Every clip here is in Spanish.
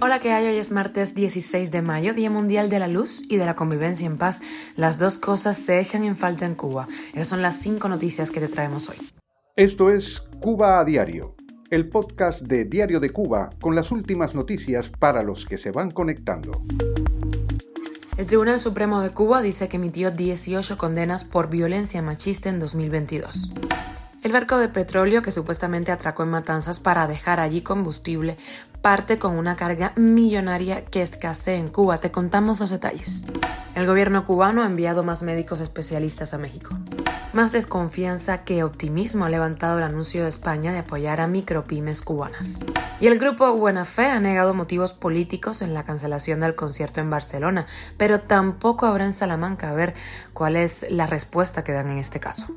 Hola, ¿qué hay? Hoy es martes 16 de mayo, Día Mundial de la Luz y de la Convivencia en Paz. Las dos cosas se echan en falta en Cuba. Esas son las cinco noticias que te traemos hoy. Esto es Cuba a Diario, el podcast de Diario de Cuba con las últimas noticias para los que se van conectando. El Tribunal Supremo de Cuba dice que emitió 18 condenas por violencia machista en 2022. El barco de petróleo que supuestamente atracó en Matanzas para dejar allí combustible parte con una carga millonaria que escasea en Cuba. Te contamos los detalles. El gobierno cubano ha enviado más médicos especialistas a México. Más desconfianza que optimismo ha levantado el anuncio de España de apoyar a micropymes cubanas. Y el grupo Buena Fe ha negado motivos políticos en la cancelación del concierto en Barcelona, pero tampoco habrá en Salamanca a ver cuál es la respuesta que dan en este caso.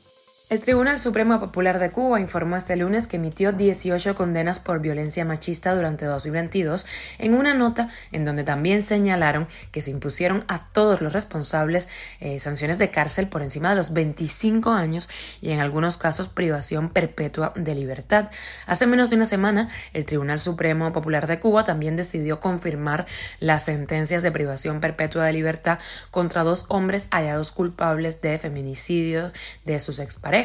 El Tribunal Supremo Popular de Cuba informó este lunes que emitió 18 condenas por violencia machista durante 2022 en una nota en donde también señalaron que se impusieron a todos los responsables eh, sanciones de cárcel por encima de los 25 años y en algunos casos privación perpetua de libertad. Hace menos de una semana, el Tribunal Supremo Popular de Cuba también decidió confirmar las sentencias de privación perpetua de libertad contra dos hombres hallados culpables de feminicidios de sus exparejas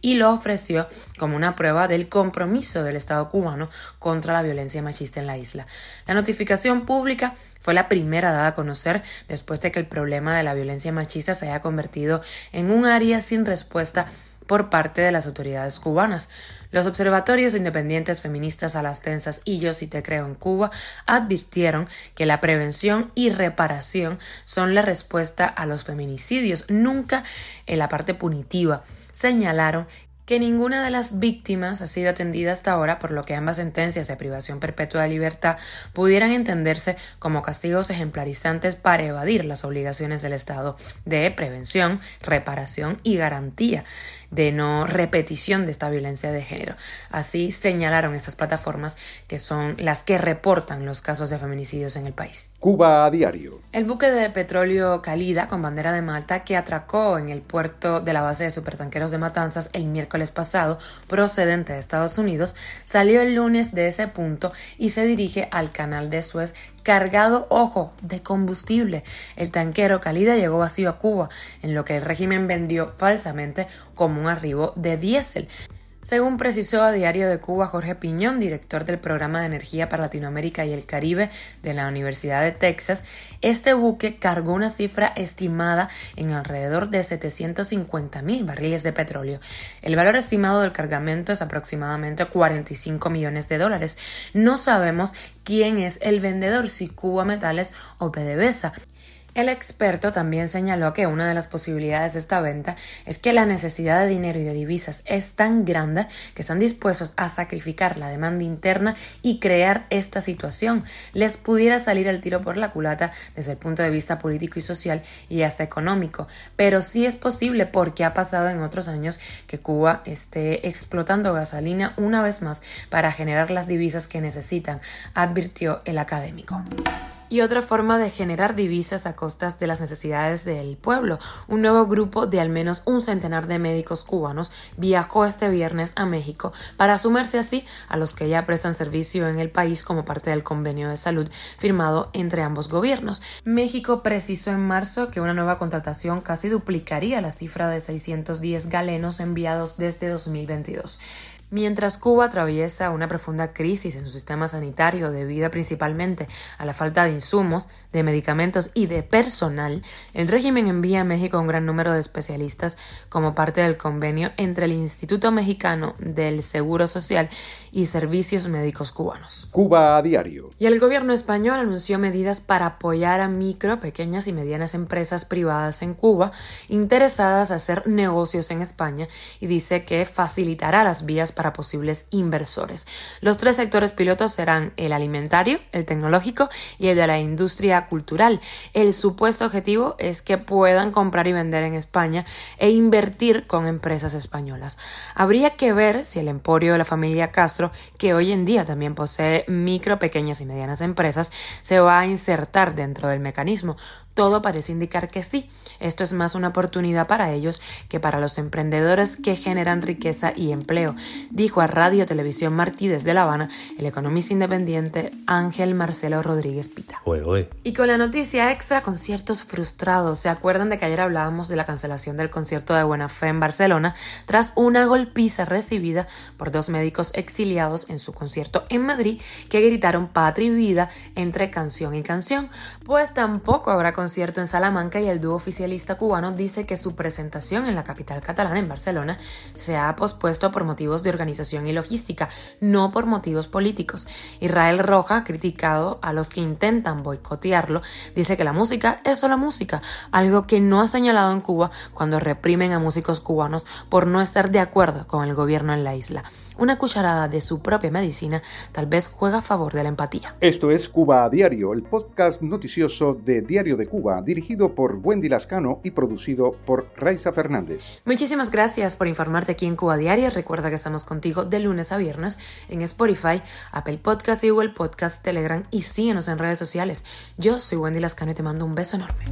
y lo ofreció como una prueba del compromiso del Estado cubano contra la violencia machista en la isla. La notificación pública fue la primera dada a conocer después de que el problema de la violencia machista se haya convertido en un área sin respuesta por parte de las autoridades cubanas. Los observatorios independientes feministas a tensas y Yo si te creo en Cuba advirtieron que la prevención y reparación son la respuesta a los feminicidios, nunca en la parte punitiva señalaron que ninguna de las víctimas ha sido atendida hasta ahora, por lo que ambas sentencias de privación perpetua de libertad pudieran entenderse como castigos ejemplarizantes para evadir las obligaciones del Estado de prevención, reparación y garantía de no repetición de esta violencia de género. Así señalaron estas plataformas que son las que reportan los casos de feminicidios en el país. Cuba a diario. El buque de petróleo Calida con bandera de Malta que atracó en el puerto de la base de supertanqueros de Matanzas el miércoles pasado procedente de Estados Unidos salió el lunes de ese punto y se dirige al canal de Suez cargado, ojo, de combustible. El tanquero Calida llegó vacío a Cuba, en lo que el régimen vendió falsamente como un arribo de diésel. Según precisó a Diario de Cuba Jorge Piñón, director del Programa de Energía para Latinoamérica y el Caribe de la Universidad de Texas, este buque cargó una cifra estimada en alrededor de 750 mil barriles de petróleo. El valor estimado del cargamento es aproximadamente 45 millones de dólares. No sabemos quién es el vendedor, si Cuba Metales o PDVSA. El experto también señaló que una de las posibilidades de esta venta es que la necesidad de dinero y de divisas es tan grande que están dispuestos a sacrificar la demanda interna y crear esta situación. Les pudiera salir el tiro por la culata desde el punto de vista político y social y hasta económico, pero sí es posible porque ha pasado en otros años que Cuba esté explotando gasolina una vez más para generar las divisas que necesitan, advirtió el académico y otra forma de generar divisas a costas de las necesidades del pueblo. Un nuevo grupo de al menos un centenar de médicos cubanos viajó este viernes a México para sumarse así a los que ya prestan servicio en el país como parte del convenio de salud firmado entre ambos gobiernos. México precisó en marzo que una nueva contratación casi duplicaría la cifra de 610 galenos enviados desde 2022. Mientras Cuba atraviesa una profunda crisis en su sistema sanitario debido principalmente a la falta de insumos, de medicamentos y de personal, el régimen envía a México un gran número de especialistas como parte del convenio entre el Instituto Mexicano del Seguro Social y Servicios Médicos Cubanos. Cuba a diario. Y el gobierno español anunció medidas para apoyar a micro, pequeñas y medianas empresas privadas en Cuba interesadas en hacer negocios en España y dice que facilitará las vías para posibles inversores. Los tres sectores pilotos serán el alimentario, el tecnológico y el de la industria cultural. El supuesto objetivo es que puedan comprar y vender en España e invertir con empresas españolas. Habría que ver si el emporio de la familia Castro, que hoy en día también posee micro, pequeñas y medianas empresas, se va a insertar dentro del mecanismo. todo parece indicar que sí. Esto es más una oportunidad para ellos que para los emprendedores que generan riqueza y empleo, dijo a Radio Televisión Martí desde La Habana el economista independiente Ángel Marcelo Rodríguez Pita. Y con la noticia extra, conciertos frustrados. ¿Se acuerdan de que ayer hablábamos de la cancelación del concierto de Buena Fe en Barcelona tras una golpiza recibida por dos médicos exiliados en su concierto en Madrid que gritaron patria y vida entre canción y canción? Pues tampoco habrá concierto en Salamanca y el dúo oficialista cubano dice que su presentación en la capital catalana, en Barcelona, se ha pospuesto por motivos de organización y logística, no por motivos políticos. Israel Roja, criticado a los que intentan boicotearlo, dice que la música es solo música, algo que no ha señalado en Cuba cuando reprimen a músicos cubanos por no estar de acuerdo con el gobierno en la isla. Una cucharada de su propia medicina tal vez juega a favor de la empatía. Esto es Cuba a Diario, el podcast noticioso de Diario de Cuba, dirigido por Wendy Lascano y producido por Raiza Fernández. Muchísimas gracias por informarte aquí en Cuba Diario. Recuerda que estamos contigo de lunes a viernes en Spotify, Apple Podcast y Google Podcast, Telegram y síguenos en redes sociales. Yo soy Wendy Lascano y te mando un beso enorme.